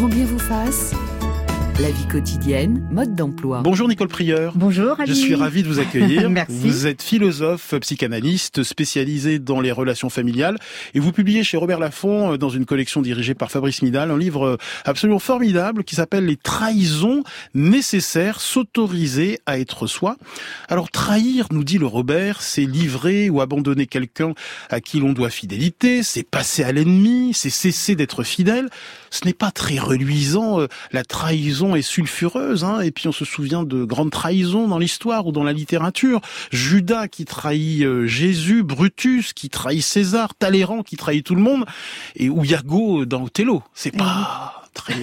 Grand bien vous fasse. La vie quotidienne, mode d'emploi. Bonjour Nicole Prieur. Bonjour Ali. Je suis ravi de vous accueillir. Merci. Vous êtes philosophe, psychanalyste, spécialisé dans les relations familiales et vous publiez chez Robert Laffont, euh, dans une collection dirigée par Fabrice Midal, un livre euh, absolument formidable qui s'appelle Les trahisons nécessaires, s'autoriser à être soi. Alors trahir, nous dit le Robert, c'est livrer ou abandonner quelqu'un à qui l'on doit fidélité, c'est passer à l'ennemi, c'est cesser d'être fidèle. Ce n'est pas très reluisant, euh, la trahison est sulfureuse, hein, et puis on se souvient de grandes trahisons dans l'histoire ou dans la littérature. Judas qui trahit euh, Jésus, Brutus qui trahit César, Talleyrand qui trahit tout le monde, et ou Iago dans Othello. C'est pas très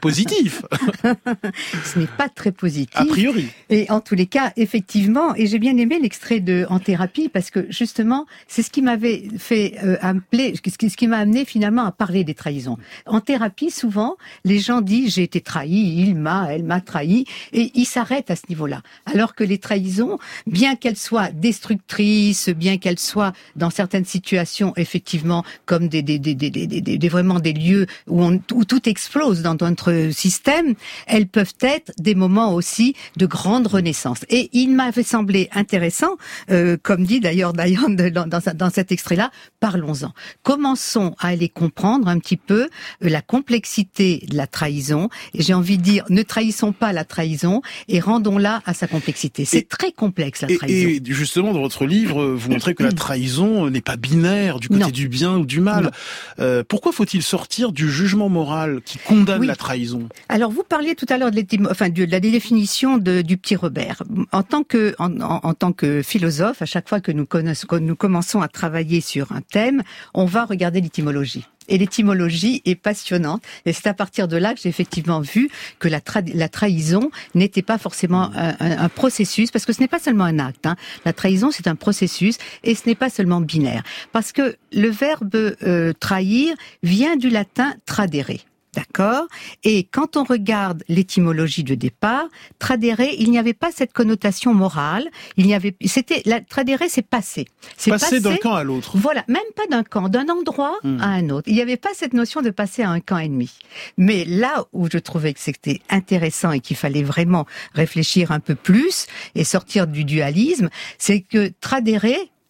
positif, Ce n'est pas très positif. a priori. Et en tous les cas, effectivement, et j'ai bien aimé l'extrait de En thérapie parce que justement, c'est ce qui m'avait fait euh, appeler, ce qui, m'a amené finalement à parler des trahisons. En thérapie, souvent, les gens disent j'ai été trahi, il m'a, elle m'a trahi, et ils s'arrêtent à ce niveau-là. Alors que les trahisons, bien qu'elles soient destructrices, bien qu'elles soient dans certaines situations effectivement comme des, des, des, des, des, des- des- vraiment des lieux où, on, où tout explose dans notre système, elles peuvent être des moments aussi de grande renaissance. Et il m'avait semblé intéressant, euh, comme dit d'ailleurs Diane dans, dans, dans cet extrait-là, parlons-en. Commençons à aller comprendre un petit peu euh, la complexité de la trahison. Et j'ai envie de dire, ne trahissons pas la trahison et rendons-la à sa complexité. C'est très complexe la Et, trahison. et justement, dans votre livre, vous montrez que la trahison n'est pas binaire du côté Non. du bien ou du mal. Euh, pourquoi faut-il sortir du jugement moral qui condamne Oui. la trahison Alors, vous parliez tout à l'heure de, l'étym- enfin, de la définition de- du petit Robert. En tant que, en, en- en tant que philosophe, à chaque fois que nous, que nous commençons à travailler sur un thème, on va regarder l'étymologie. Et l'étymologie est passionnante. Et c'est à partir de là que j'ai effectivement vu que la, tra- la trahison n'était pas forcément un, un- un processus, parce que ce n'est pas seulement un acte. hein. La trahison, c'est un processus, et ce n'est pas seulement binaire. Parce que le verbe euh, trahir vient du latin tradere. D'accord Et quand on regarde l'étymologie de départ, tradere, il n'y avait pas cette connotation morale. Il n'y avait, c'était, la tradere, c'est passer. C'est Passer d'un camp à l'autre. voilà, même pas d'un camp, d'un endroit Hmm. à un autre. Il n'y avait pas cette notion de passer à un camp ennemi. Mais là où je trouvais que c'était intéressant et qu'il fallait vraiment réfléchir un peu plus et sortir du dualisme, c'est que tradere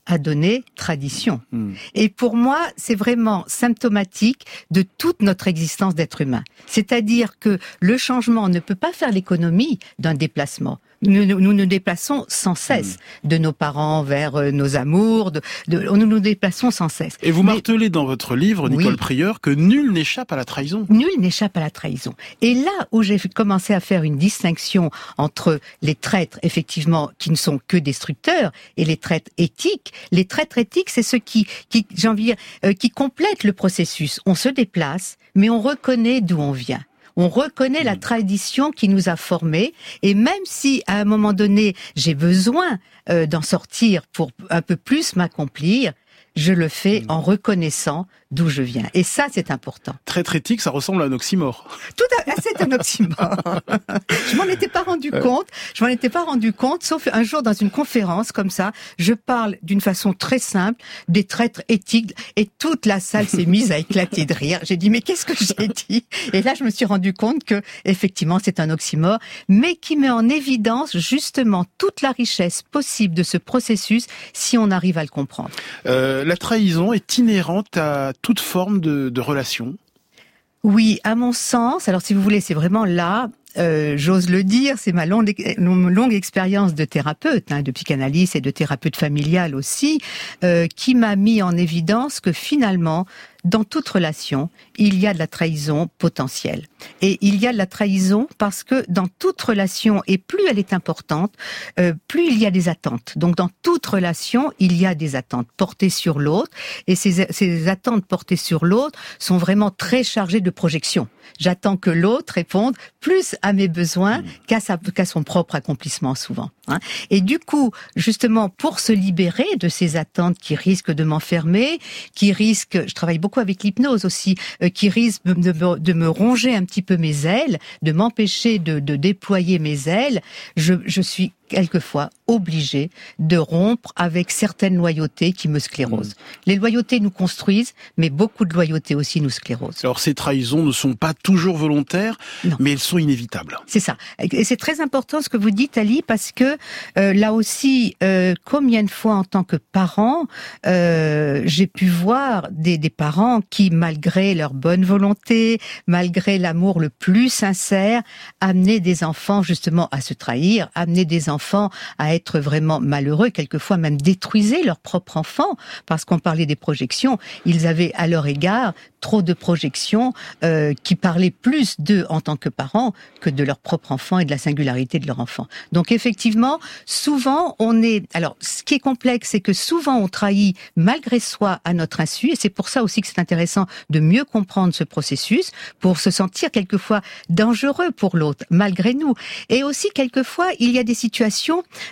a donné tradition. Hmm. Et pour moi, c'est vraiment symptomatique de toute notre existence d'être humain. C'est-à-dire que le changement ne peut pas faire l'économie d'un déplacement. Nous, nous nous déplaçons sans cesse de nos parents vers euh, nos amours, de, de- nous nous déplaçons sans cesse. Et vous Mais- martelez dans votre livre, Nicole Oui. Prieur, que nul n'échappe à la trahison. Nul n'échappe à la trahison. Et là où j'ai commencé à faire une distinction entre les traîtres, effectivement, qui ne sont que destructeurs, et les traîtres éthiques, les traîtres éthiques, c'est ceux qui, qui j'ai envie de dire, euh, qui complètent le processus. On se déplace, mais on reconnaît d'où on vient. On reconnaît la tradition qui nous a formés, et même si à un moment donné j'ai besoin euh, d'en sortir pour un peu plus m'accomplir, je le fais en reconnaissant d'où je viens. Et ça, c'est important. Traître éthique, ça ressemble à un oxymore. Tout à fait, c'est un oxymore. je m'en étais pas rendu compte. Je m'en étais pas rendu compte, sauf un jour dans une conférence comme ça, je parle d'une façon très simple des traîtres éthiques et toute la salle s'est mise à éclater de rire. J'ai dit mais qu'est-ce que j'ai dit? Et là, je me suis rendu compte que effectivement c'est un oxymore, mais qui met en évidence justement toute la richesse possible de ce processus si on arrive à le comprendre. Euh, la trahison est inhérente à toute forme de, relation. Oui, à mon sens, alors si vous voulez, c'est vraiment là, euh, j'ose le dire, c'est ma longue, longue expérience de thérapeute, hein, de psychanalyste et de thérapeute familial aussi, euh, qui m'a mis en évidence que finalement, dans toute relation, il y a de la trahison potentielle. Et il y a de la trahison parce que dans toute relation, et plus elle est importante, euh, plus il y a des attentes. Donc dans toute relation, il y a des attentes portées sur l'autre, et ces, ces attentes portées sur l'autre sont vraiment très chargées de projection. J'attends que l'autre réponde plus à mes besoins qu'à sa- qu'à son propre accomplissement souvent. hein. Et du coup, justement, pour se libérer de ces attentes qui risquent de m'enfermer, qui risquent, je travaille beaucoup avec l'hypnose aussi, euh, qui risquent de, me- de me ronger un petit peu mes ailes, de m'empêcher de, de déployer mes ailes, je, je suis quelquefois obligé de rompre avec certaines loyautés qui me sclérosent. Mmh. Les loyautés nous construisent, mais beaucoup de loyautés aussi nous sclérosent. Alors ces trahisons ne sont pas toujours volontaires, mais elles sont inévitables. C'est ça. Et c'est très important ce que vous dites, Ali, parce que euh, là aussi, euh, combien de fois en tant que parent, euh, j'ai pu voir des, des parents qui, malgré leur bonne volonté, malgré l'amour le plus sincère, amener des enfants justement à se trahir, amener des enfants à être vraiment malheureux, quelquefois même détruisaient leur propre enfant, parce qu'on parlait des projections, ils avaient à leur égard trop de projections euh, qui parlaient plus d'eux en tant que parents que de leur propre enfant et de la singularité de leur enfant. Donc effectivement, souvent on est... Alors ce qui est complexe, c'est que souvent on trahit malgré soi à notre insu, et c'est pour ça aussi que c'est intéressant de mieux comprendre ce processus, pour se sentir quelquefois dangereux pour l'autre, malgré nous. Et aussi quelquefois, il y a des situations,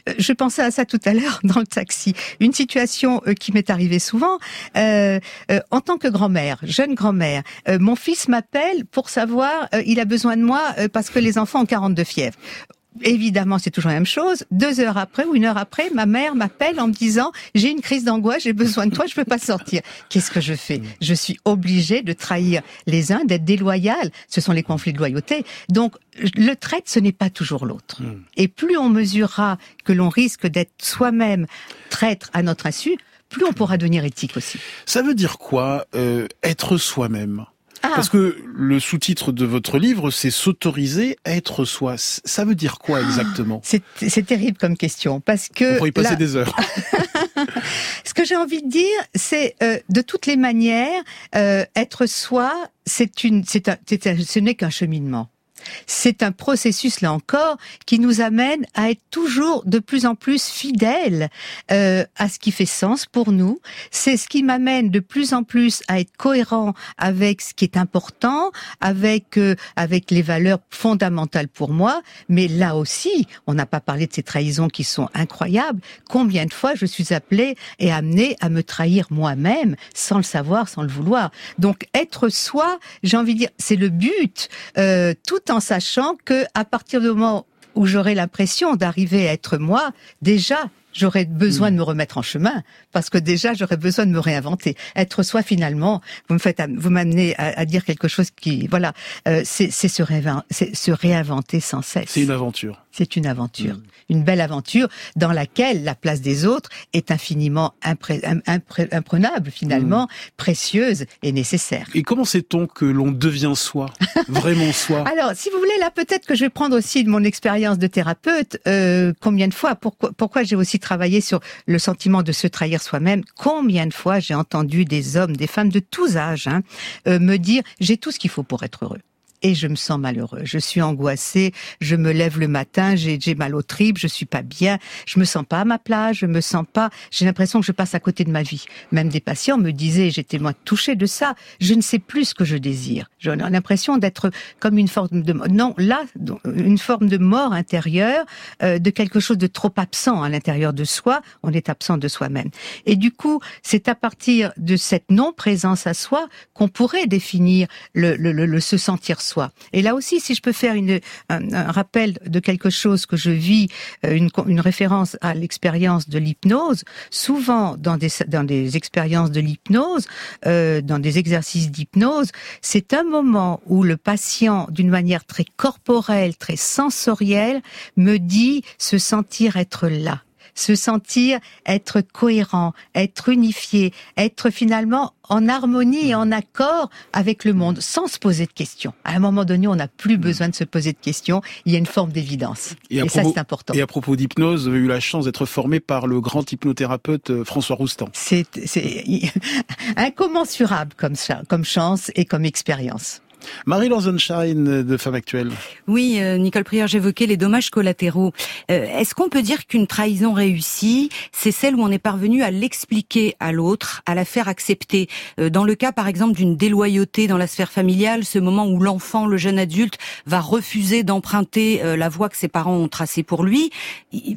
euh, je pensais à ça tout à l'heure dans le taxi, une situation euh, qui m'est arrivée souvent, euh, en tant que grand-mère, jeune grand-mère. Mon fils m'appelle pour savoir, il a besoin de moi parce que les enfants ont 42 fièvres. Évidemment, c'est toujours la même chose. Deux heures après ou une heure après, ma mère m'appelle en me disant j'ai une crise d'angoisse, j'ai besoin de toi, je peux pas sortir. Qu'est-ce que je fais? Mm. Je suis obligée de trahir les uns, d'être déloyale. Ce sont les conflits de loyauté. Donc le traite, ce n'est pas toujours l'autre. Mm. Et plus on mesurera que l'on risque d'être soi-même traître à notre insu, plus on pourra devenir éthique aussi. Ça veut dire quoi euh, être soi-même? Ah. Parce que le sous-titre de votre livre, c'est s'autoriser à être soi. Ça veut dire quoi exactement? C'est terrible comme question parce que on pourrait y passer des heures. Ce que j'ai envie de dire, c'est euh, de toutes les manières, euh, être soi, c'est une, c'est ce n'est qu'un cheminement. C'est un processus, là encore, qui nous amène à être toujours de plus en plus fidèles euh, à ce qui fait sens pour nous. C'est ce qui m'amène de plus en plus à être cohérent avec ce qui est important, avec euh, avec les valeurs fondamentales pour moi. Mais là aussi, on n'a pas parlé de ces trahisons qui sont incroyables. Combien de fois je suis appelée et amenée à me trahir moi-même sans le savoir, sans le vouloir. Donc être soi, j'ai envie de dire, c'est le but. Euh, en sachant que à partir du moment où j'aurai l'impression d'arriver à être moi, déjà, j'aurais besoin de me remettre en chemin parce que déjà j'aurais besoin de me réinventer. Être soi finalement, vous me faites, vous m'amenez à, dire quelque chose qui, voilà, euh, c'est se, se réinventer sans cesse. C'est une aventure. C'est une aventure, mm. une belle aventure dans laquelle la place des autres est infiniment imprenable finalement, mm. précieuse et nécessaire. Et comment sait-on que l'on devient soi, vraiment soi? Alors, si vous voulez, là peut-être que je vais prendre aussi de mon expérience de thérapeute. Euh, combien de fois, pourquoi, pourquoi j'ai aussi travaillé sur le sentiment de se trahir soi-même Combien de fois j'ai entendu des hommes, des femmes de tous âges hein, euh, me dire j'ai tout ce qu'il faut pour être heureux et je me sens malheureux. Je suis angoissée, je me lève le matin, j'ai mal au tripes, je suis pas bien, je me sens pas à ma place, je me sens pas, j'ai l'impression que je passe à côté de ma vie. Même des patients me disaient, j'étais moi touchée de ça, je ne sais plus ce que je désire. J'ai l'impression d'être comme une forme de non, là une forme de mort intérieure, euh, de quelque chose de trop absent à l'intérieur de soi, on est absent de soi-même. Et du coup, c'est à partir de cette non-présence à soi qu'on pourrait définir le, le, le, le se sentir et là aussi, si je peux faire un, rappel de quelque chose que je vis, euh, une, une référence à l'expérience de l'hypnose, souvent dans des, dans des expériences de l'hypnose, euh, dans des exercices d'hypnose, c'est un moment où le patient, d'une manière très corporelle, très sensorielle, me dit se sentir être là se sentir être cohérent, être unifié, être finalement en harmonie et en accord avec le monde, sans se poser de questions. À un moment donné, on n'a plus mm. besoin de se poser de questions. Il y a une forme d'évidence. Et, ça, c'est important. Et à propos d'hypnose, vous avez eu la chance d'être formé par le grand hypnothérapeute euh, François Roustan. C'est incommensurable comme, ça, comme chance et comme expérience. Marie Lanzenschein de Femme Actuelle. Oui, euh, Nicole Prieur, j'évoquais les dommages collatéraux. Euh, est-ce qu'on peut dire qu'une trahison réussie, c'est celle où on est parvenu à l'expliquer à l'autre, à la faire accepter euh, Dans le cas, par exemple, d'une déloyauté dans la sphère familiale, ce moment où l'enfant, le jeune adulte, va refuser d'emprunter la voie que ses parents ont tracée pour lui,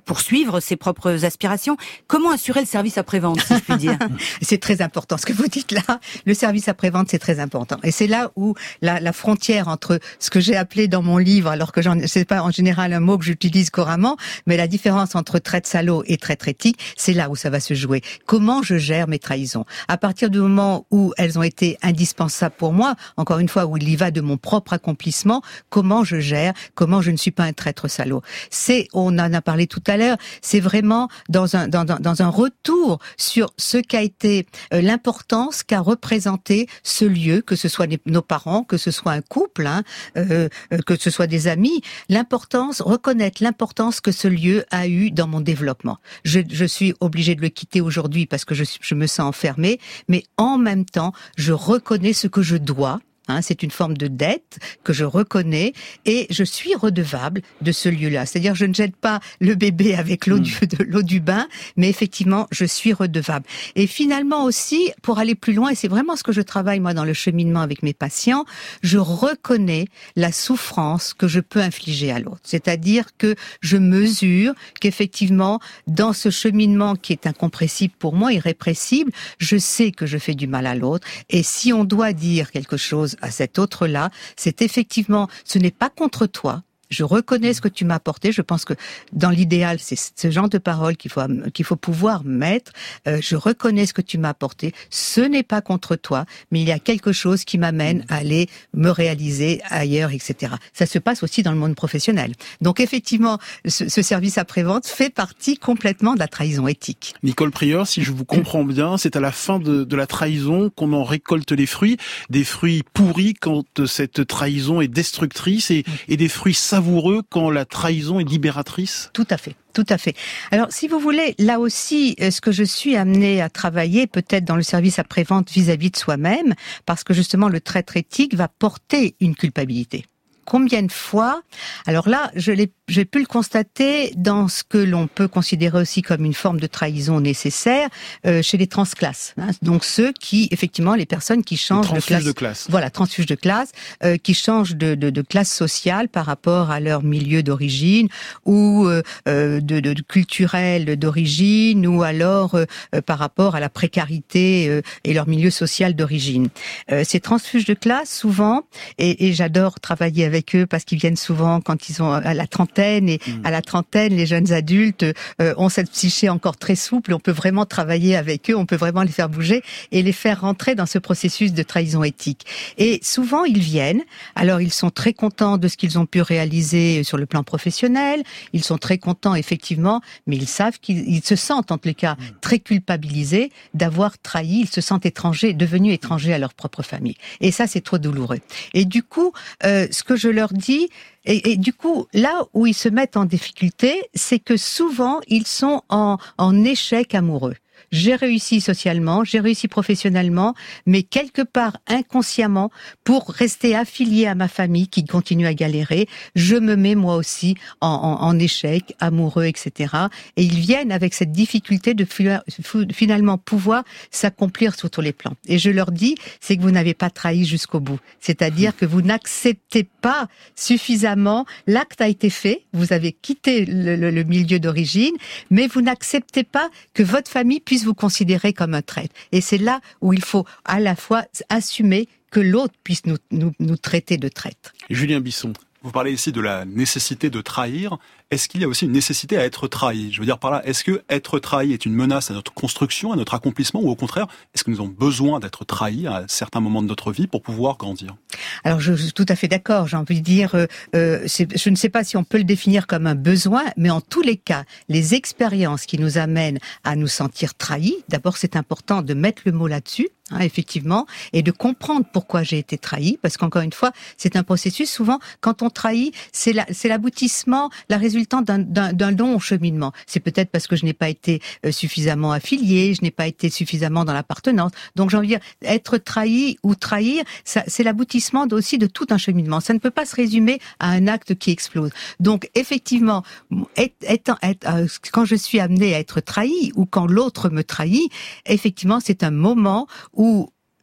pour suivre ses propres aspirations, comment assurer le service après-vente, si je puis dire? C'est très important ce que vous dites là. Le service après-vente, c'est très important. Et c'est là où la la, la, frontière entre ce que j'ai appelé dans mon livre, alors que c'est pas en général un mot que j'utilise couramment, mais la différence entre traite salaud et traître éthique, c'est là où ça va se jouer. Comment je gère mes trahisons? À partir du moment où elles ont été indispensables pour moi, encore une fois, où il y va de mon propre accomplissement, comment je gère, comment je ne suis pas un traître salaud? C'est, on en a parlé tout à l'heure, c'est vraiment dans un, dans, dans un retour sur ce qu'a été euh, l'importance qu'a représenté ce lieu, que ce soit nos parents, que soit un couple, hein, euh, euh, que ce soit des amis, l'importance, reconnaître l'importance que ce lieu a eu dans mon développement. Je, je suis obligée de le quitter aujourd'hui parce que je, je me sens enfermée, mais en même temps, je reconnais ce que je dois Hein, c'est une forme de dette que je reconnais et je suis redevable de ce lieu-là. C'est-à-dire, je ne jette pas le bébé avec l'eau hmm. du, de l'eau du bain, mais effectivement, je suis redevable. Et finalement aussi, pour aller plus loin, et c'est vraiment ce que je travaille moi dans le cheminement avec mes patients, je reconnais la souffrance que je peux infliger à l'autre. C'est-à-dire que je mesure qu'effectivement, dans ce cheminement qui est incompressible pour moi, irrépressible, je sais que je fais du mal à l'autre. Et si on doit dire quelque chose à cet autre-là, c'est effectivement, ce n'est pas contre toi, je reconnais ce que tu m'as apporté. Je pense que dans l'idéal, c'est ce genre de parole qu'il faut qu'il faut pouvoir mettre. Euh, je reconnais ce que tu m'as apporté. Ce n'est pas contre toi, mais il y a quelque chose qui m'amène à aller me réaliser ailleurs, etc. Ça se passe aussi dans le monde professionnel. Donc effectivement, ce, ce service après-vente fait partie complètement de la trahison éthique. Nicole Prieur, si je vous comprends bien, c'est à la fin de, de la trahison qu'on en récolte les fruits, des fruits pourris quand cette trahison est destructrice et, et des fruits savoureux savoureux quand la trahison est libératrice Tout à fait. Tout à fait. Alors, si vous voulez, là aussi, euh, ce que je suis amenée à travailler, peut-être dans le service après-vente vis-à-vis de soi-même, parce que justement, le traître éthique va porter une culpabilité. Combien de fois Alors là, je l'ai j'ai pu le constater dans ce que l'on peut considérer aussi comme une forme de trahison nécessaire euh, chez les transclasses. Hein. donc ceux qui, effectivement, les personnes qui changent de classe, de classe, voilà, transfuges de classe, euh, qui changent de, de, de, classe sociale par rapport à leur milieu d'origine ou euh, euh de, de, culturel d'origine ou alors euh, par rapport à la précarité et leur milieu social d'origine. ces transfuges de classe, souvent, et, et j'adore travailler avec eux parce qu'ils viennent souvent quand ils ont à la trentaine et mm. à la trentaine, les jeunes adultes euh, ont cette psyché encore très souple. On peut vraiment travailler avec eux, on peut vraiment les faire bouger et les faire rentrer dans ce processus de trahison éthique. Et souvent, ils viennent. Alors, ils sont très contents de ce qu'ils ont pu réaliser sur le plan professionnel. Ils sont très contents, effectivement, mais ils savent qu'ils se sentent, en tous les cas, mm. très culpabilisés d'avoir trahi. Ils se sentent étrangers, devenus étrangers à leur propre famille. Et ça, c'est trop douloureux. Et du coup, euh, ce que je leur dis, et, du coup, là où ils se mettent en difficulté, c'est que souvent, ils sont en échec amoureux j'ai réussi socialement, j'ai réussi professionnellement, mais quelque part inconsciemment, pour rester affilié à ma famille qui continue à galérer, je me mets moi aussi en, échec, amoureux, etc. Et ils viennent avec cette difficulté de finalement pouvoir s'accomplir sur tous les plans. Et je leur dis, c'est que vous n'avez pas trahi jusqu'au bout. C'est-à-dire que vous n'acceptez pas suffisamment, l'acte a été fait, vous avez quitté le milieu d'origine, mais vous n'acceptez pas que votre famille puisse vous considérer comme un traître. Et c'est là où il faut à la fois assumer que l'autre puisse nous, nous, nous traiter de traître. Julien Bisson. Vous parlez ici de la nécessité de trahir. Est-ce qu'il y a aussi une nécessité à être trahi? Je veux dire par là, est-ce que être trahi est une menace à notre construction, à notre accomplissement, ou au contraire, est-ce que nous avons besoin d'être trahis à certains moments de notre vie pour pouvoir grandir? Alors, je suis tout à fait d'accord. J'ai envie de dire, euh, euh je ne sais pas si on peut le définir comme un besoin, mais en tous les cas, les expériences qui nous amènent à nous sentir trahis. D'abord, c'est important de mettre le mot là-dessus. Hein, effectivement, et de comprendre pourquoi j'ai été trahi, parce qu'encore une fois, c'est un processus. Souvent, quand on trahit, c'est l'aboutissement, la, résultante d'un long cheminement. C'est peut-être parce que je n'ai pas été euh, suffisamment affilié, je n'ai pas été suffisamment dans l'appartenance. Donc, j'ai envie de dire, être trahi ou trahir, c'est l'aboutissement aussi de tout un cheminement. Ça ne peut pas se résumer à un acte qui explose. Donc, effectivement, euh, quand je suis amené à être trahi ou quand l'autre me trahit, effectivement, c'est un moment où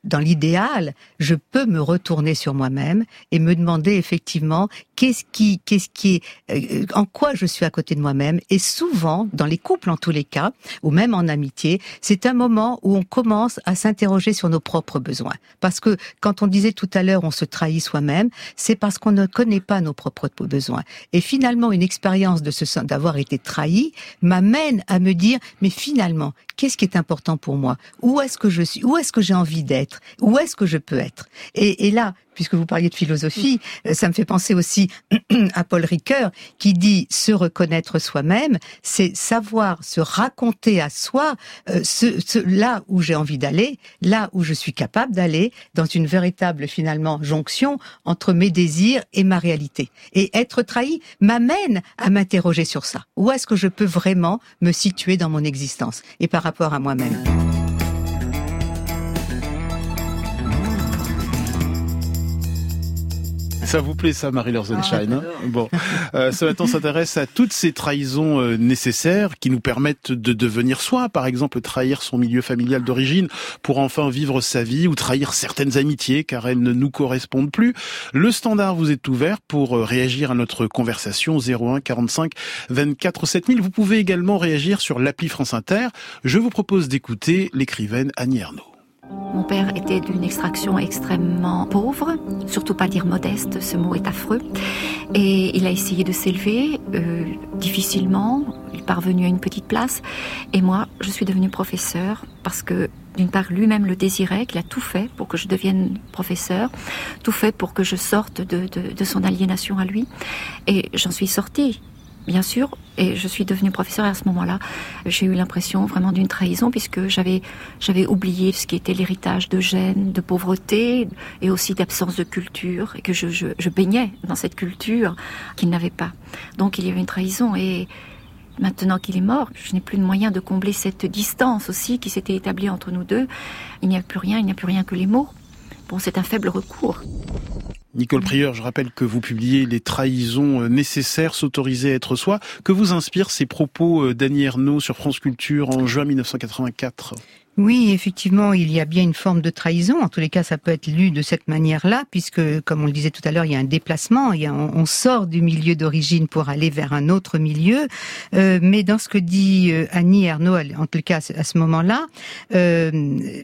dans l'idéal, je peux me retourner sur moi-même et me demander effectivement qu'est-ce qui, qu'est-ce qui est, euh, en quoi je suis à côté de moi-même. Et souvent, dans les couples en tous les cas, ou même en amitié, c'est un moment où on commence à s'interroger sur nos propres besoins. Parce que quand on disait tout à l'heure, on se trahit soi-même, c'est parce qu'on ne connaît pas nos propres besoins. Et finalement, une expérience de ce d'avoir été trahi m'amène à me dire, mais finalement, qu'est-ce qui est important pour moi? Où est-ce que je suis? Où est-ce que j'ai envie d'être? Où est-ce que je peux être? Et, et là, puisque vous parliez de philosophie, euh, ça me fait penser aussi à Paul Ricoeur qui dit se reconnaître soi-même, c'est savoir se raconter à soi euh, ce, là où j'ai envie d'aller, là où je suis capable d'aller, dans une véritable finalement jonction entre mes désirs et ma réalité. Et être trahi m'amène à m'interroger sur ça. Où est-ce que je peux vraiment me situer dans mon existence et par rapport à moi-même? Ça vous plaît ça, Marie-Laure Zenschein hein Bon, euh, ce matin, on s'intéresse à toutes ces trahisons euh, nécessaires qui nous permettent de devenir soi. Par exemple, trahir son milieu familial d'origine pour enfin vivre sa vie ou trahir certaines amitiés car elles ne nous correspondent plus. Le standard vous est ouvert pour euh, réagir à notre conversation 01 45 24 7000. Vous pouvez également réagir sur l'appli France Inter. Je vous propose d'écouter l'écrivaine Annie Ernaux. Mon père était d'une extraction extrêmement pauvre, surtout pas dire modeste, ce mot est affreux. Et il a essayé de s'élever euh, difficilement, il est parvenu à une petite place. Et moi, je suis devenue professeur parce que d'une part, lui-même le désirait, qu'il a tout fait pour que je devienne professeur, tout fait pour que je sorte de, de, de son aliénation à lui. Et j'en suis sortie bien sûr, et je suis devenue professeure à ce moment-là, j'ai eu l'impression vraiment d'une trahison puisque j'avais j'avais oublié ce qui était l'héritage de gêne, de pauvreté et aussi d'absence de culture et que je, je, je baignais dans cette culture qu'il n'avait pas. Donc il y avait une trahison et Maintenant qu'il est mort, je n'ai plus de moyen de combler cette distance aussi qui s'était établie entre nous deux. Il n'y a plus rien, il n'y a plus rien que les mots. Bon, c'est un faible recours. Nicole Prieur, je rappelle que vous publiez Les trahisons euh, nécessaires, s'autoriser à être soi. Que vous inspirent ces propos euh, d'Annie Ernaux sur France Culture en juin 1984 oui, effectivement, il y a bien une forme de trahison. En tous les cas, ça peut être lu de cette manière-là, puisque, comme on le disait tout à l'heure, il y a un déplacement. Il y a, on, sort du milieu d'origine pour aller vers un autre milieu. Euh, mais dans ce que dit euh, Annie Ernaud, en tout cas à ce moment-là, euh,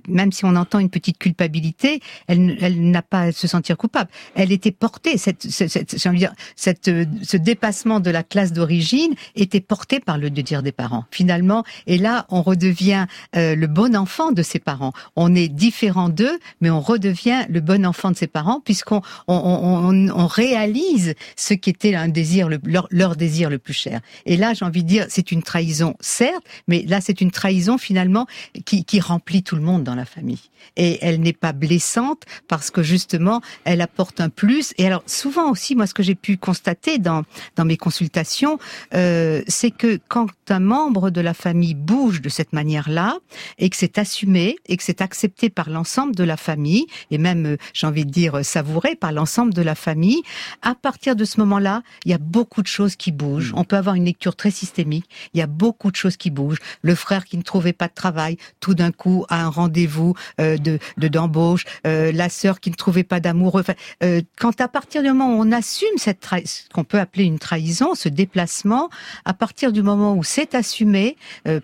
même si on entend une petite culpabilité, elle, n'a pas à se sentir coupable. Elle était portée. Cette, cette, cette, dire, cette, ce dépassement de la classe d'origine était porté par le désir des parents. Finalement, et là, on redevient euh, le bon enfant de ses parents. On est différent d'eux, mais on redevient le bon enfant de ses parents puisqu'on on, réalise ce qui était un désir, leur, désir le plus cher. Et là, j'ai envie de dire, c'est une trahison, certes, mais là, c'est une trahison finalement qui, qui remplit tout le monde dans la famille. Et elle n'est pas blessante parce que justement, elle apporte un plus. Et alors, souvent aussi, moi, ce que j'ai pu constater dans, dans mes consultations, euh, c'est que quand un membre de la famille bouge de cette manière-là et que c'est assumé et que c'est accepté par l'ensemble de la famille et même, euh, j'ai envie de dire, euh, savouré par l'ensemble de la famille, à partir de ce moment-là, il y a beaucoup de choses qui bougent. Mm. On peut avoir une lecture très systémique. Il y a beaucoup de choses qui bougent. Le frère qui ne trouvait pas de travail, tout d'un coup a un rendez-vous euh, de d'embauche. la sœur qui ne trouvait pas d'amoureux. quand à partir du moment où on assume cette ce qu'on peut appeler une trahison, ce déplacement, à partir du moment où c'est assumé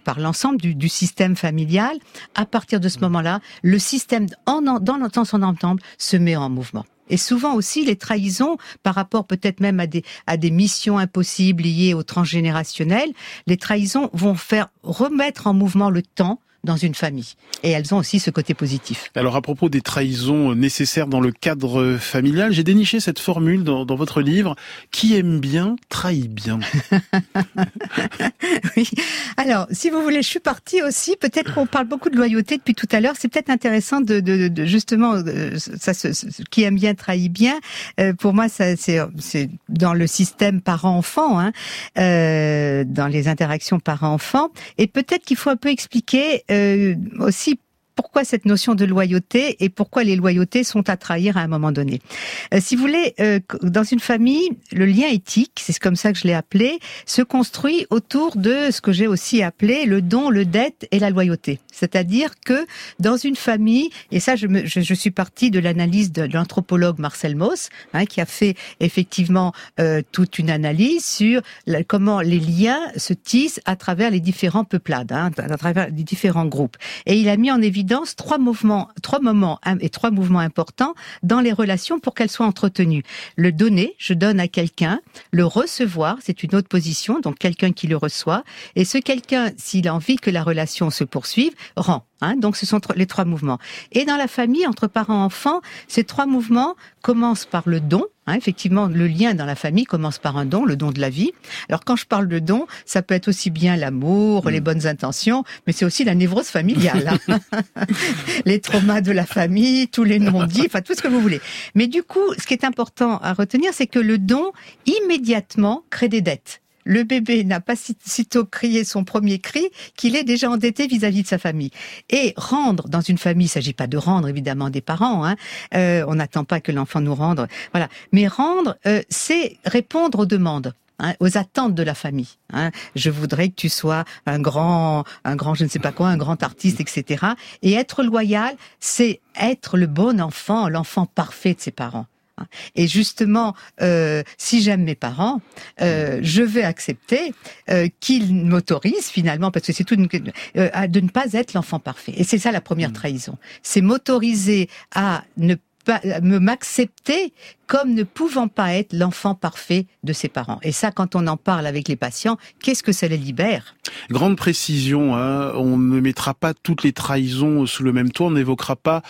par l'ensemble du, du système familial, à partir de ce moment-là, le système, en, dans, son ensemble, se met en mouvement. Et souvent aussi les trahisons par rapport peut-être même à des, à des missions impossibles liées au transgénérationnel, les trahisons vont faire remettre en mouvement le temps, dans une famille. Et elles ont aussi ce côté positif. Alors à propos des trahisons nécessaires dans le cadre familial, j'ai déniché cette formule dans, dans, votre livre. Qui aime bien, trahit bien. oui. Alors, si vous voulez, je suis partie aussi. Peut-être qu'on parle beaucoup de loyauté depuis tout à l'heure. C'est peut-être intéressant de, de, de, justement, euh, ça, ce, qui aime bien, trahit bien. Euh, pour moi, ça, c'est, c'est dans le système parent-enfant, hein, euh, dans les interactions parent-enfant. Et peut-être qu'il faut un peu expliquer aussi pourquoi cette notion de loyauté et pourquoi les loyautés sont à trahir à un moment donné? Euh, si vous voulez, euh, dans une famille, le lien éthique, c'est comme ça que je l'ai appelé, se construit autour de ce que j'ai aussi appelé le don, le dette et la loyauté. C'est-à-dire que dans une famille, et ça je, me, je, suis partie de l'analyse de l'anthropologue Marcel Mauss, hein, qui a fait effectivement euh, toute une analyse sur comment les liens se tissent à travers les différents peuplades, hein, à travers les différents groupes. Et il a mis en évidence trois mouvements, trois moments et trois mouvements importants dans les relations pour qu'elles soient entretenues. Le donner, je donne à quelqu'un. Le recevoir, c'est une autre position, donc quelqu'un qui le reçoit. Et ce quelqu'un, s'il a envie que la relation se poursuive, rend. Hein, donc ce sont les trois mouvements. Et dans la famille, entre parents-enfants, ces trois mouvements commencent par le don. Hein, effectivement, le lien dans la famille commence par un don, le don de la vie. Alors quand je parle de don, ça peut être aussi bien l'amour, les mm. bonnes intentions, mais c'est aussi la névrose familiale. Hein. les traumas de la famille, tous les non-dits, enfin tout ce que vous voulez. Mais du coup, ce qui est important à retenir, c'est que le don, immédiatement, crée des dettes le bébé n'a pas sitôt crié son premier cri qu'il est déjà endetté vis-à-vis de sa famille. Et rendre dans une famille, il s'agit pas de rendre évidemment des parents. Hein, euh, on n'attend pas que l'enfant nous rende. Voilà. Mais rendre, euh, c'est répondre aux demandes. Hein, aux attentes de la famille. Hein. Je voudrais que tu sois un grand, un grand, je ne sais pas quoi, un grand artiste, etc. Et être loyal, c'est être le bon enfant, l'enfant parfait de ses parents. Et justement, euh, si j'aime mes parents, euh, je vais accepter euh, qu'ils m'autorisent finalement, parce que c'est tout, euh, de ne pas être l'enfant parfait. Et c'est ça la première mmh. trahison. C'est m'autoriser à ne pas me m'accepter comme ne pouvant pas être l'enfant parfait de ses parents. Et ça, quand on en parle avec les patients, qu'est-ce que ça les libère? Grande précision, hein, on ne mettra pas toutes les trahisons sous le même toit, on n'évoquera pas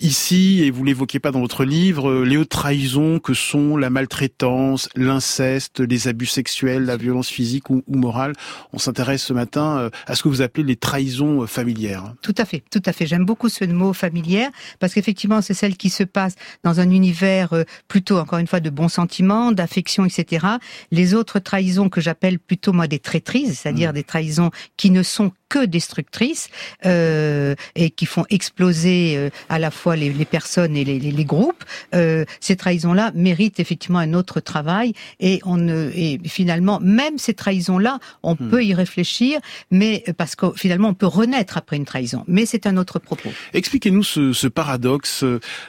ici, et vous l'évoquez pas dans votre livre, euh, les hautes trahisons que sont la maltraitance, l'inceste, les abus sexuels, la violence physique ou, morale. On s'intéresse ce matin euh, à ce que vous appelez les trahisons euh, familières. Tout à fait, tout à fait. J'aime beaucoup ce mot familière parce qu'effectivement, c'est celle qui se passe dans un univers plus plutôt, encore une fois, de bons sentiments, d'affection, etc. Les autres trahisons que j'appelle plutôt, moi, des traîtrises, c'est-à-dire mmh. des trahisons qui ne sont que destructrices euh, et qui font exploser euh, à la fois les, les personnes et les, les, les groupes. Euh, ces trahisons-là méritent effectivement un autre travail et on ne, et finalement même ces trahisons-là, on mmh. peut y réfléchir, mais parce que finalement on peut renaître après une trahison. Mais c'est un autre propos. Expliquez-nous ce, ce paradoxe.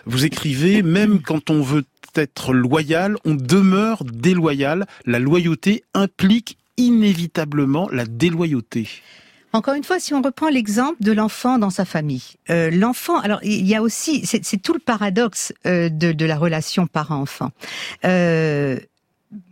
Vous écrivez même quand on veut être loyal, on demeure déloyal. La loyauté implique inévitablement la déloyauté. Encore une fois, si on reprend l'exemple de l'enfant dans sa famille, euh, l'enfant, alors il y a aussi, c'est tout le paradoxe euh, de, de, la relation parent-enfant. Euh,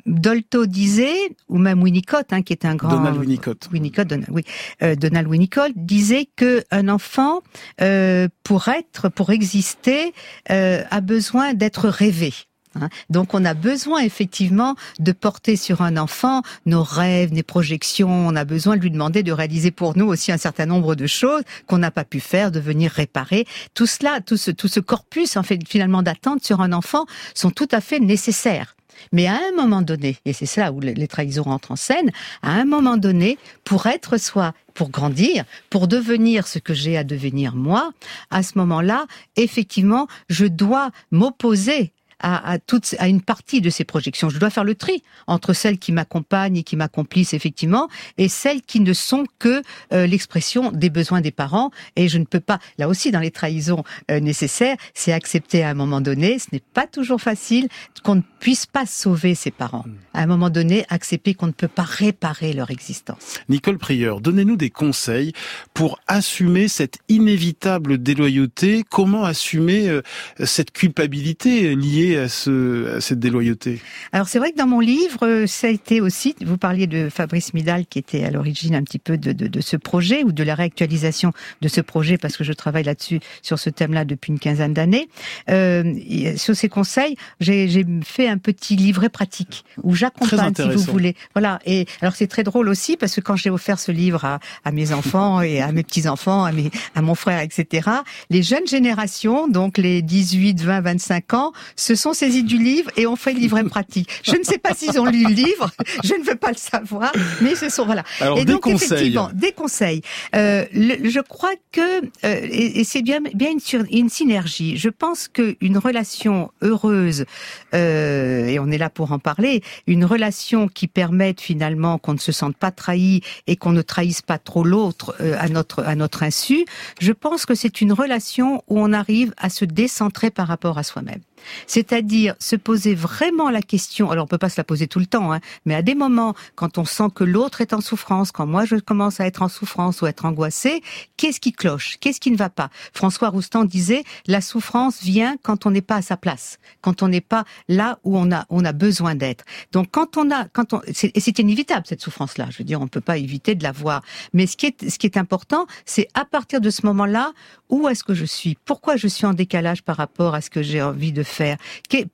Dolto disait, ou même Winnicott, hein, qui est un grand Donald Winnicott, Winnicott Donald, oui, euh, Donald Winnicott disait que un enfant, euh, pour être, pour exister, euh, a besoin d'être rêvé. Hein. Donc on a besoin effectivement de porter sur un enfant nos rêves, nos projections. On a besoin de lui demander de réaliser pour nous aussi un certain nombre de choses qu'on n'a pas pu faire, de venir réparer. Tout cela, tout ce, tout ce corpus en fait finalement d'attente sur un enfant sont tout à fait nécessaires. Mais à un moment donné, et c'est ça où les trahisons rentrent en scène, à un moment donné, pour être soi, pour grandir, pour devenir ce que j'ai à devenir moi, à ce moment-là, effectivement, je dois m'opposer à, à, toute, à une partie de ces projections. Je dois faire le tri entre celles qui m'accompagnent et qui m'accomplissent effectivement, et celles qui ne sont que euh, l'expression des besoins des parents. Et je ne peux pas, là aussi dans les trahisons euh, nécessaires, c'est accepter à un moment donné, ce n'est pas toujours facile, qu'on ne puisse pas sauver ses parents. Hmm. À un moment donné, accepter qu'on ne peut pas réparer leur existence. Nicole Prieur, donnez-nous des conseils pour assumer cette inévitable déloyauté. Comment assumer euh, cette culpabilité liée à, ce, cette déloyauté? Alors c'est vrai que dans mon livre, euh, ça a été aussi, vous parliez de Fabrice Midal qui était à l'origine un petit peu de, de, de, ce projet ou de la réactualisation de ce projet parce que je travaille là-dessus sur ce thème-là depuis une quinzaine d'années. Euh, sur ces conseils, j'ai fait un petit livret pratique où j'accompagne si vous voulez. Voilà. Et alors c'est très drôle aussi parce que quand j'ai offert ce livre à, à mes enfants et à mes petits-enfants, à, mes, à mon frère, etc., les jeunes générations, donc les 18, 20, 25 ans, se sont saisis du livre et ont fait le livret pratique. Je ne sais pas s'ils ont lu le livre, je ne veux pas le savoir, mais ce sont voilà. Alors, et des donc conseils. effectivement, des conseils. Euh, le- je crois que euh, et, et c'est bien bien une, sur- une synergie. Je pense que une relation heureuse euh, et on est là pour en parler, une relation qui permette finalement qu'on ne se sente pas trahi et qu'on ne trahisse pas trop l'autre euh, à notre à notre insu. Je pense que c'est une relation où on arrive à se décentrer par rapport à soi-même. C'est-à-dire se poser vraiment la question. Alors on peut pas se la poser tout le temps, hein, mais à des moments, quand on sent que l'autre est en souffrance, quand moi je commence à être en souffrance ou être angoissée, qu'est-ce qui cloche? Qu'est-ce qui ne va pas? François Roustan disait la souffrance vient quand on n'est pas à sa place, quand on n'est pas là où on a on a besoin d'être. Donc quand on a quand on et c'est inévitable cette souffrance-là. Je veux dire, on peut pas éviter de la voir. Mais ce qui est ce qui est important, c'est à partir de ce moment-là où est-ce que je suis? Pourquoi je suis en décalage par rapport à ce que j'ai envie de faire.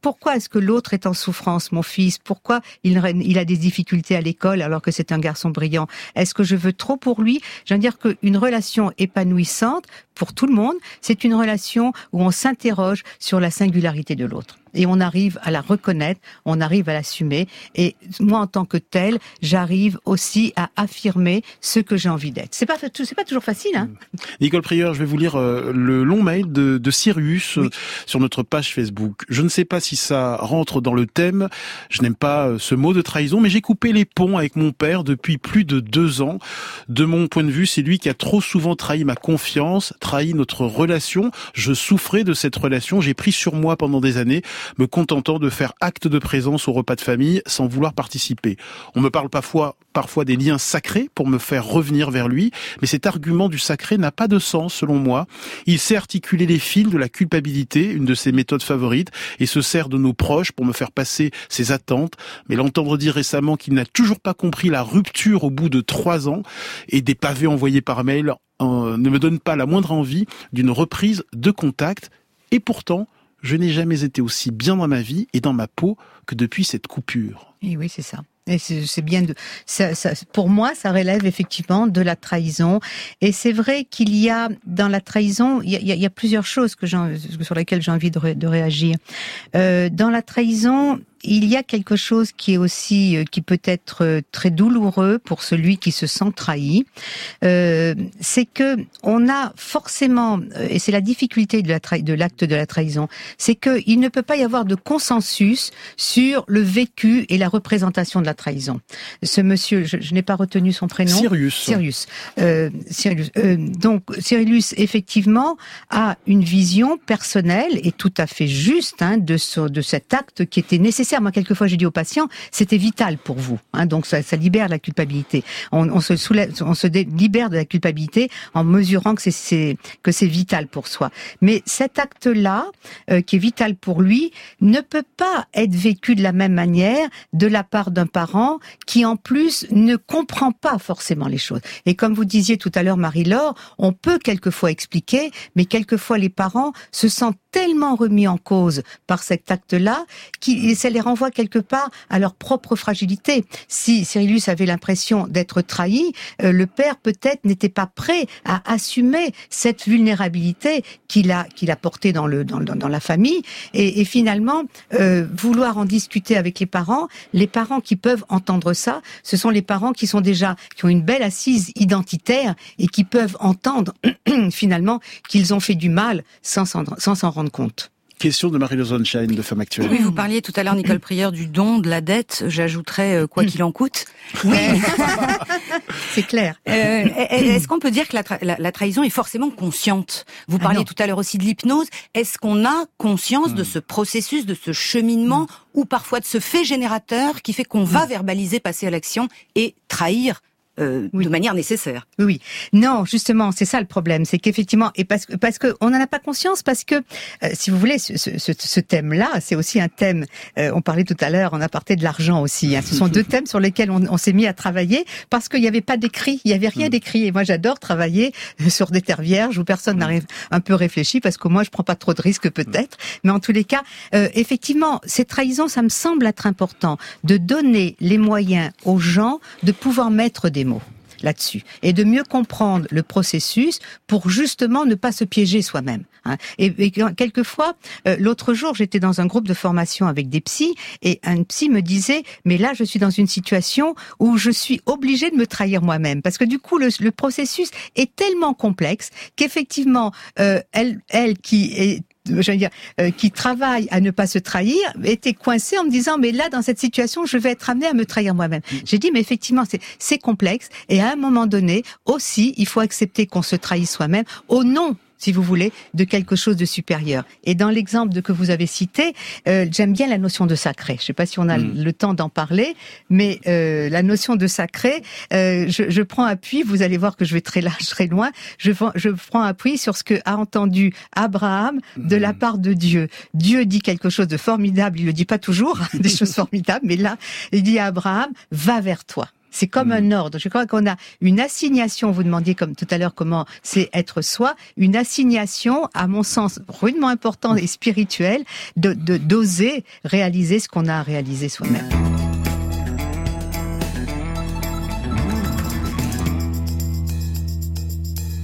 Pourquoi est-ce que l'autre est en souffrance, mon fils? Pourquoi il a des difficultés à l'école alors que c'est un garçon brillant? Est-ce que je veux trop pour lui? Je veux dire qu'une relation épanouissante pour tout le monde, c'est une relation où on s'interroge sur la singularité de l'autre. Et on arrive à la reconnaître, on arrive à l'assumer. Et moi, en tant que tel, j'arrive aussi à affirmer ce que j'ai envie d'être. C'est pas, c'est pas toujours facile, hein Nicole Prieur, je vais vous lire euh, le long mail de, de Sirius euh, sur notre page Facebook. Je ne sais pas si ça rentre dans le thème. Je n'aime pas euh, ce mot de trahison, mais j'ai coupé les ponts avec mon père depuis plus de deux ans. De mon point de vue, c'est lui qui a trop souvent trahi ma confiance, trahi notre relation. Je souffrais de cette relation. J'ai pris sur moi pendant des années, me contentant de faire acte de présence au repas de famille sans vouloir participer. On me parle parfois, des liens sacrés pour me faire revenir vers lui, mais cet argument du sacré n'a pas de sens selon moi. Il sait articuler les fils de la culpabilité, une de ses méthodes favorites, et se sert de nos proches pour me faire passer ses attentes. Mais l'entendre dire récemment qu'il n'a toujours pas compris la rupture au bout de trois ans et des pavés envoyés par mail euh, ne me donne pas la moindre envie d'une reprise de contact. Et pourtant, je n'ai jamais été aussi bien dans ma vie et dans ma peau que depuis cette coupure. Et oui, c'est ça. Et c'est bien de, ça, ça- pour moi, ça relève effectivement de la trahison. Et c'est vrai qu'il y a dans la trahison, il y a, il y a- plusieurs choses que sur lesquelles j'ai envie de, de réagir. Euh, dans la trahison, il y a quelque chose qui est aussi, euh, qui peut être euh, très douloureux pour celui qui se sent trahi. Euh, c'est que on a forcément, euh, et c'est la difficulté de la trahi- de l'acte de la trahison, c'est que il ne peut pas y avoir de consensus sur le vécu et la représentation de la trahison. Ce monsieur, je, je n'ai pas retenu son prénom. Sirius. Sirius. Euh, Sirius. Euh, donc, Cyrillus, effectivement, a une vision personnelle et tout à fait juste hein, de, ce, de cet acte qui était nécessaire. Moi, quelquefois, j'ai dit aux patients, c'était vital pour vous. Hein, donc, ça, ça libère la culpabilité. On, on se, soulève, on se libère de la culpabilité en mesurant que c'est- que c'est vital pour soi. Mais cet acte-là, euh, qui est vital pour lui, ne peut pas être vécu de la même manière de la part d'un parent qui, en plus, ne comprend pas forcément les choses. Et comme vous disiez tout à l'heure, Marie-Laure, on peut quelquefois expliquer, mais quelquefois les parents se sentent tellement remis en cause par cet acte-là qu'il ça les renvoie quelque part à leur propre fragilité. Si Cyrillus avait l'impression d'être trahi, euh, le père peut-être n'était pas prêt à assumer cette vulnérabilité qu'il a qu'il a portée dans le dans, dans, dans la famille et, finalement euh, vouloir en discuter avec les parents. Les parents qui peuvent entendre ça, ce sont les parents qui sont déjà qui ont une belle assise identitaire et qui peuvent entendre finalement qu'ils ont fait du mal sans s'en rendre compte. Question de Marie-Laure Sunshine de Femme Actuelle. Oui, vous parliez tout à l'heure, Nicole Prieur, du don, de la dette. J'ajouterais euh, quoi qu'il en coûte. Oui. C'est clair. Euh, Est-ce qu'on peut dire que la, tra- la- la trahison est forcément consciente? Vous parliez tout à l'heure aussi de l'hypnose. Est-ce qu'on a conscience Hmm. de ce processus, de ce cheminement, ou parfois de ce fait générateur qui fait qu'on Hmm. va verbaliser, passer à l'action et trahir euh, Oui. de manière nécessaire Oui. Non, justement, c'est ça le problème, c'est qu'effectivement, et parce que parce que on n'en a pas conscience, parce que euh, si vous voulez, ce, ce, ce- thème-là, c'est aussi un thème. euh, on parlait tout à l'heure en aparté de l'argent aussi. hein. Ce sont deux thèmes sur lesquels on, on s'est mis à travailler parce qu'il n'y avait pas d'écrit, il y avait rien d'écrit. Et moi, j'adore travailler euh, sur des terres vierges où personne n'arrive un peu réfléchi, parce que moi, je prends pas trop de risques peut-être. Mais en tous les cas, euh, effectivement, ces trahisons, ça me semble être important de donner les moyens aux gens de pouvoir mettre des mots. là-dessus et de mieux comprendre le processus pour justement ne pas se piéger soi-même. Hein. Et, quelquefois, euh, l'autre jour, j'étais dans un groupe de formation avec des psys et un psy me disait mais là je suis dans une situation où je suis obligée de me trahir moi-même parce que du coup le, le processus est tellement complexe qu'effectivement euh, elle elle qui est je veux dire, euh, qui travaille à ne pas se trahir, était coincée en me disant, mais là, dans cette situation, je vais être amenée à me trahir moi-même. Mm. J'ai dit, mais effectivement, c'est complexe. Et à un moment donné, aussi, il faut accepter qu'on se trahit soi-même au nom si vous voulez, de quelque chose de supérieur. Et dans l'exemple de que vous avez cité, euh, j'aime bien la notion de sacré. Je ne sais pas si on a mm. le temps d'en parler, mais euh, la notion de sacré, euh, je, je, prends appui. Vous allez voir que je vais très large, très loin. Je, je prends appui sur ce que a entendu Abraham de la mm. part de Dieu. Dieu dit quelque chose de formidable. Il le dit pas toujours, des choses formidables, mais là, il dit à Abraham va vers toi. C'est comme un mm. ordre. Je crois qu'on a une assignation. Vous demandiez comme tout à l'heure comment c'est être soi. Une assignation, à mon sens, rudement importante et spirituelle, de d'oser réaliser ce qu'on a à réaliser soi-même.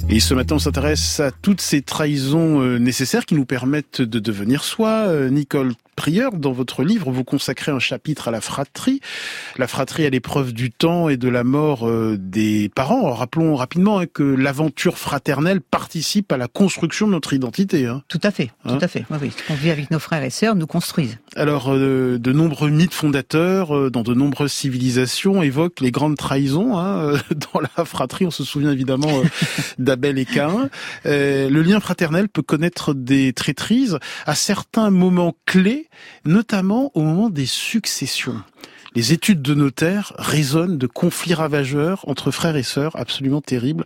Et ce matin, on s'intéresse à toutes ces trahisons euh, nécessaires qui nous permettent de devenir soi. Euh, Nicole prière. Dans votre livre, vous consacrez un chapitre à la fratrie. La fratrie à l'épreuve du temps et de la mort euh, des parents. rappelons rapidement hein, que l'aventure fraternelle participe à la construction de notre identité. Hein. Tout à fait, tout hein à fait. Oui, Ce qu'on vit avec nos frères et sœurs nous construisent. Alors, euh, de nombreux mythes fondateurs euh, dans de nombreuses civilisations évoquent les grandes trahisons. Hein, dans la fratrie, on se souvient évidemment d'Abel et Cain. le lien fraternel peut connaître des traîtrises à certains moments clés notamment au moment des successions. Les études de notaires résonnent de conflits ravageurs entre frères et sœurs absolument terribles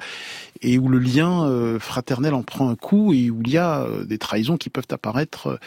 et où le lien euh, fraternel en prend un coup et où il y a euh, des trahisons qui peuvent apparaître euh,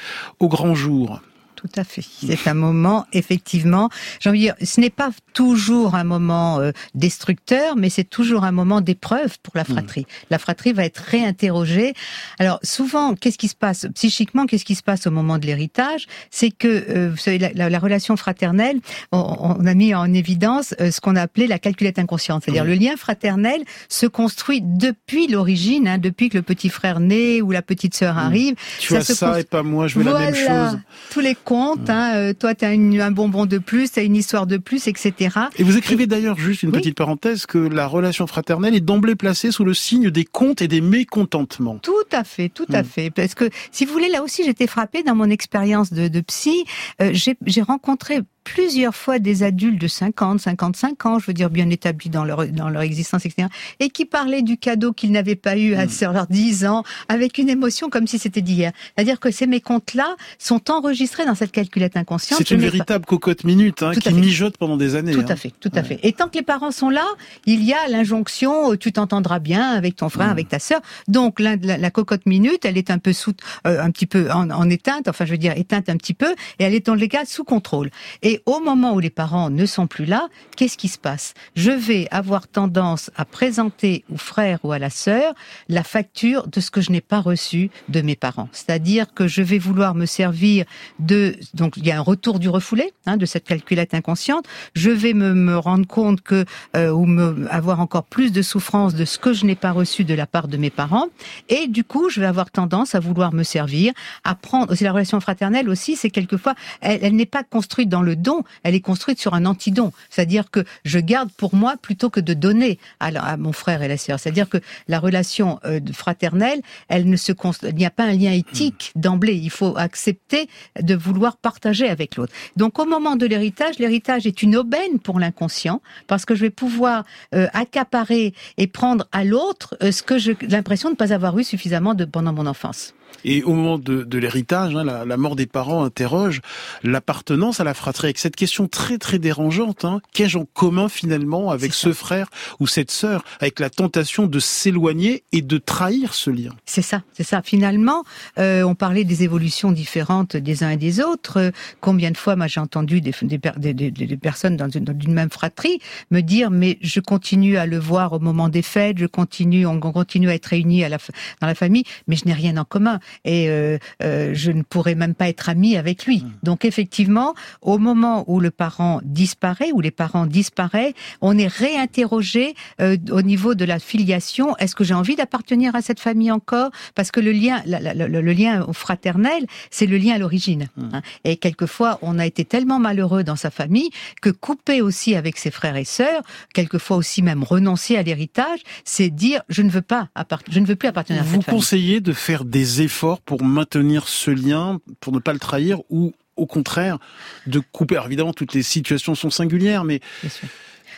au grand jour. Tout à fait. C'est un moment, effectivement, j'ai envie de dire, ce n'est pas toujours un moment euh, destructeur, mais c'est toujours un moment d'épreuve pour la fratrie. Mmh. La fratrie va être réinterrogée. Alors souvent, qu'est-ce qui se passe? Psychiquement Qu'est-ce qui se passe au moment de l'héritage? C'est que, euh, vous savez, la, la, relation fraternelle, on, on, a mis en évidence euh, ce qu'on a appelé la calculette inconsciente, c'est-à-dire le lien fraternel se construit depuis l'origine, hein, depuis que le petit frère naît ou la petite sœur mmh. arrive. Tu ça as ça et pas moi, je veux la même chose. Tous les compte. Hein, euh, toi, tu as un bonbon de plus, tu as une histoire de plus, etc. Et vous écrivez d'ailleurs, juste une petite parenthèse, que la relation fraternelle est d'emblée placée sous le signe des comptes et des mécontentements. Tout à fait, tout à hmm. fait. Parce que, si vous voulez, là aussi, j'étais frappée dans mon expérience de, de psy. Euh, j'ai rencontré plusieurs fois des adultes de 50, 55 ans, je veux dire bien établis dans leur dans leur existence, etc., et qui parlaient du cadeau qu'ils n'avaient pas eu à hmm. leurs 10 ans, avec une émotion comme si c'était d'hier. C'est-à-dire que ces mécomptes-là sont enregistrés dans cette calculette inconsciente. C'est une véritable cocotte minute hein, qui mijote pendant des années. Tout à hein. fait, tout à fait. Et tant que les parents sont là, il y a l'injonction, euh, tu t'entendras bien avec ton frère, hmm. avec ta sœur. Donc la, la, cocotte minute, elle est un peu sous, euh, un petit peu en, en, éteinte, enfin je veux dire éteinte un petit peu, et elle est dans les cas sous contrôle. Et au moment où les parents ne sont plus là, qu'est-ce qui se passe? Je vais avoir tendance à présenter au frère ou à la sœur la facture de ce que je n'ai pas reçu de mes parents. C'est-à-dire que je vais vouloir me servir de... Donc il y a un retour du refoulé, hein, de cette calculette inconsciente. Je vais me, rendre compte que... Euh, ou avoir encore plus de souffrance de ce que je n'ai pas reçu de la part de mes parents. Et du coup, je vais avoir tendance à vouloir me servir, à prendre... Aussi la relation fraternelle aussi, c'est quelquefois... Elle n'est pas construite dans le don, elle est construite sur un antidon. C'est-à-dire que je garde pour moi plutôt que de donner à, mon frère et la sœur. C'est-à-dire que la relation euh, fraternelle, elle ne se il n'y a pas un lien éthique hmm. d'emblée. Il faut accepter de vouloir partager avec l'autre. Donc au moment de l'héritage, l'héritage est une aubaine pour l'inconscient parce que je vais pouvoir euh, accaparer et prendre à l'autre euh, ce que j'ai l'impression de ne pas avoir eu suffisamment de pendant mon enfance. Et au moment de, de l'héritage, hein, la, la, mort des parents interroge l'appartenance à la fratrie avec cette question très très dérangeante. Hein, Qu'ai-je en commun finalement avec ce frère ou cette sœur, avec la tentation de s'éloigner et de trahir ce lien? C'est ça, c'est ça. Finalement, euh, on parlait des évolutions différentes des uns et des autres. combien de fois, moi, j'ai entendu des, des, des, des, personnes dans une, dans une même fratrie me dire, mais je continue à le voir au moment des fêtes, je continue, on continue à être réunis à la, dans la famille, mais je n'ai rien en commun et euh, euh, je ne pourrais même pas être amie avec lui. Mmh. Donc effectivement, au moment où le parent disparaît, où les parents disparaissent, on est réinterrogé euh, au niveau de la filiation. Est-ce que j'ai envie d'appartenir à cette famille encore? Parce que le lien, la- la- le, le lien fraternel, c'est le lien à l'origine. Mmh. hein. Et quelquefois, on a été tellement malheureux dans sa famille que couper aussi avec ses frères et sœurs, quelquefois aussi même renoncer à l'héritage, c'est dire je ne veux pas je ne veux plus appartenir à Vous cette famille. conseillez de faire des efforts pour maintenir ce lien, pour ne pas le trahir, ou au contraire de couper. Alors évidemment, toutes les situations sont singulières, mais.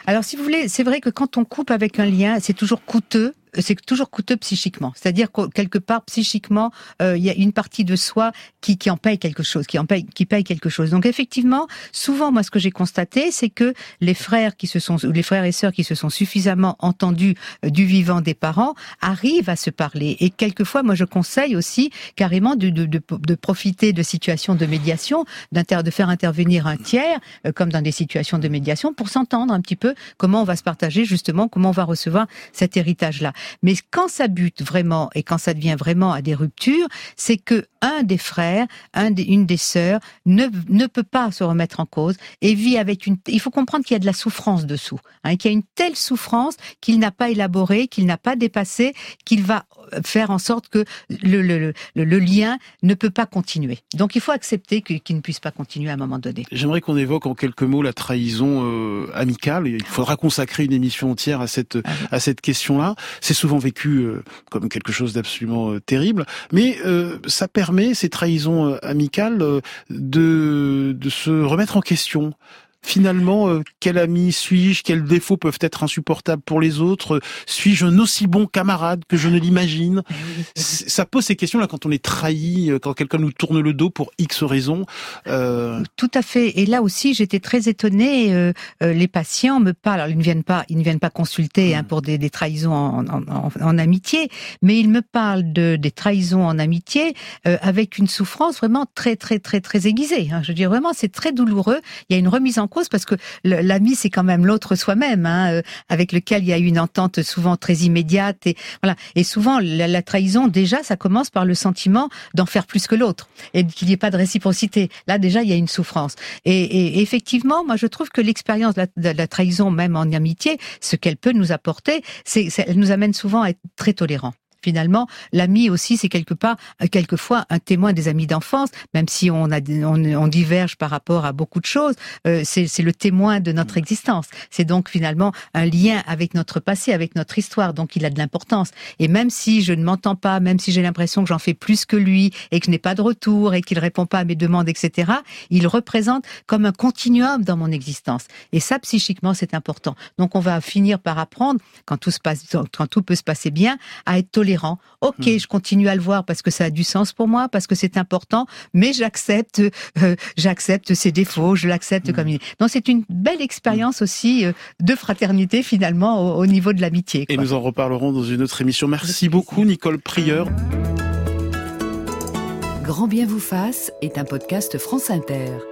Alors, si vous voulez, c'est vrai que quand on coupe avec un lien, c'est toujours coûteux. C'est toujours coûteux psychiquement. C'est-à-dire que quelque part psychiquement, euh, il y a une partie de soi qui, qui en paye quelque chose, qui en paye, qui paye quelque chose. Donc effectivement, souvent, moi, ce que j'ai constaté, c'est que les frères qui se sont, ou les frères et sœurs qui se sont suffisamment entendus euh, du vivant des parents arrivent à se parler. Et quelquefois, moi, je conseille aussi carrément de, de, de, de profiter de situations de médiation, d'inter- de faire intervenir un tiers, euh, comme dans des situations de médiation, pour s'entendre un petit peu comment on va se partager justement, comment on va recevoir cet héritage-là. Mais quand ça bute vraiment et quand ça devient vraiment à des ruptures, c'est que un des frères, un des, une des sœurs ne, ne peut pas se remettre en cause et vit avec une. Il faut comprendre qu'il y a de la souffrance dessous, hein, qu'il y a une telle souffrance qu'il n'a pas élaborée, qu'il n'a pas dépassée, qu'il va faire en sorte que le, le, le, le lien ne peut pas continuer. Donc il faut accepter qu'il ne puisse pas continuer à un moment donné. j'aimerais qu'on évoque en quelques mots la trahison euh, amicale. Il faudra consacrer une émission entière à cette Ah à cette question-là. C'est souvent vécu euh, comme quelque chose d'absolument euh, terrible, mais euh, ça permet ces trahisons amicales de de se remettre en question. Finalement, euh, quel ami suis-je? Quels défauts peuvent être insupportables pour les autres? Suis-je un aussi bon camarade que je ne l'imagine? C- Ça pose ces questions-là quand on est trahi, euh, quand quelqu'un nous tourne le dos pour X raisons. Euh, Tout à fait. Et là aussi, j'étais très étonnée. euh, euh, les patients me parlent. Alors, ils ne viennent pas, ils ne viennent pas consulter hein, pour des, des trahisons en, en- en- en amitié, mais ils me parlent de des trahisons en amitié euh, avec une souffrance vraiment très, très, très, très aiguisée. hein. Je veux dire vraiment, c'est très douloureux. Il y a une remise en cause parce que l'ami, c'est quand même l'autre soi-même, hein, euh, avec lequel il y a une entente souvent très immédiate. Et voilà. Et souvent, la, trahison, déjà, ça commence par le sentiment d'en faire plus que l'autre et qu'il n'y ait pas de réciprocité. Là, déjà, il y a une souffrance. Et, effectivement, moi, je trouve que l'expérience de de la trahison, même en amitié, ce qu'elle peut nous apporter, c'est- elle nous amène souvent à être très tolérants. Finalement, l'ami aussi, c'est quelque part, euh, quelquefois, un témoin des amis d'enfance, même si on, a, des- on, on diverge par rapport à beaucoup de choses, euh, c'est, c'est le témoin de notre existence. C'est donc finalement un lien avec notre passé, avec notre histoire, donc il a de l'importance. Et même si je ne m'entends pas, même si j'ai l'impression que j'en fais plus que lui et que je n'ai pas de retour et qu'il répond pas à mes demandes, etc., il représente comme un continuum dans mon existence. Et ça, psychiquement, c'est important. Donc, on va finir par apprendre, quand tout se passe, quand tout peut se passer bien, à être tolérant. Ok, je continue à le voir parce que ça a du sens pour moi, parce que c'est important, mais j'accepte, euh, j'accepte ses défauts, je l'accepte comme il est. Donc, c'est une belle expérience aussi euh, de fraternité finalement au, au niveau de l'amitié. Et nous en reparlerons dans une autre émission. Merci beaucoup, Nicole Prieur. Grand bien vous fasse est un podcast France Inter.